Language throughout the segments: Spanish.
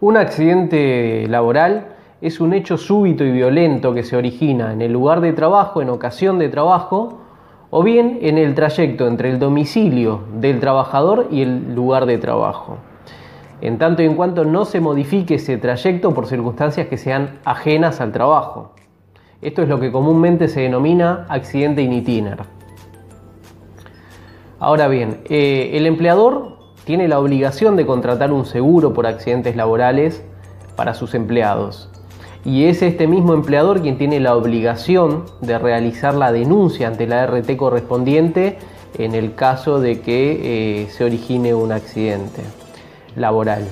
Un accidente laboral es un hecho súbito y violento que se origina en el lugar de trabajo, en ocasión de trabajo, o bien en el trayecto entre el domicilio del trabajador y el lugar de trabajo. En tanto y en cuanto no se modifique ese trayecto por circunstancias que sean ajenas al trabajo. Esto es lo que comúnmente se denomina accidente in. Ahora bien, eh, el empleador tiene la obligación de contratar un seguro por accidentes laborales para sus empleados. Y es este mismo empleador quien tiene la obligación de realizar la denuncia ante la RT correspondiente en el caso de que eh, se origine un accidente laboral.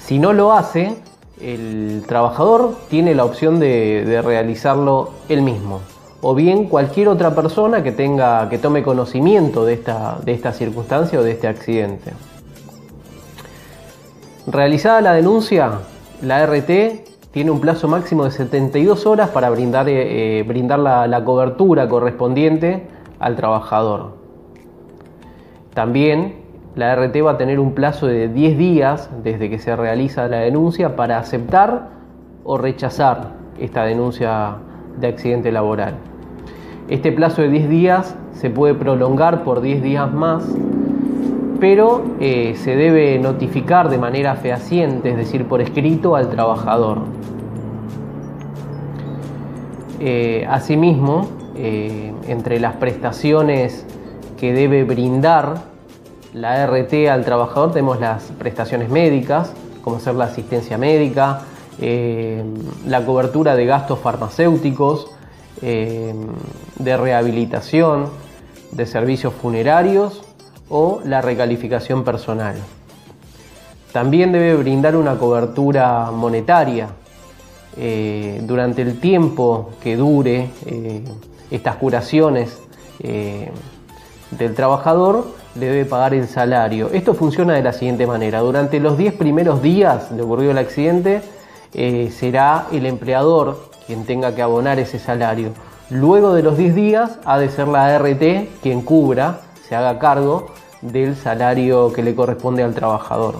Si no lo hace, el trabajador tiene la opción de, realizarlo él mismo o bien cualquier otra persona que tenga que tome conocimiento de esta, de esta circunstancia o de este accidente. Realizada la denuncia, la RT tiene un plazo máximo de 72 horas para brindar, eh, eh, brindar la, la cobertura correspondiente al trabajador. También la RT va a tener un plazo de 10 días desde que se realiza la denuncia para aceptar o rechazar esta denuncia de accidente laboral. Este plazo de 10 días se puede prolongar por 10 días más, pero eh, se debe notificar de manera fehaciente, es decir, por escrito al trabajador. Eh, asimismo, eh, entre las prestaciones que debe brindar la RT al trabajador tenemos las prestaciones médicas, como ser la asistencia médica, la cobertura de gastos farmacéuticos, eh, de rehabilitación, de servicios funerarios o la recalificación personal. También debe brindar una cobertura monetaria eh, durante el tiempo que dure estas curaciones del trabajador debe pagar el salario. Esto funciona de la siguiente manera. Durante los 10 primeros días de ocurrido el accidente, eh, será el empleador quien tenga que abonar ese salario. Luego de los 10 días ha de ser la ART quien cubra, se haga cargo del salario que le corresponde al trabajador.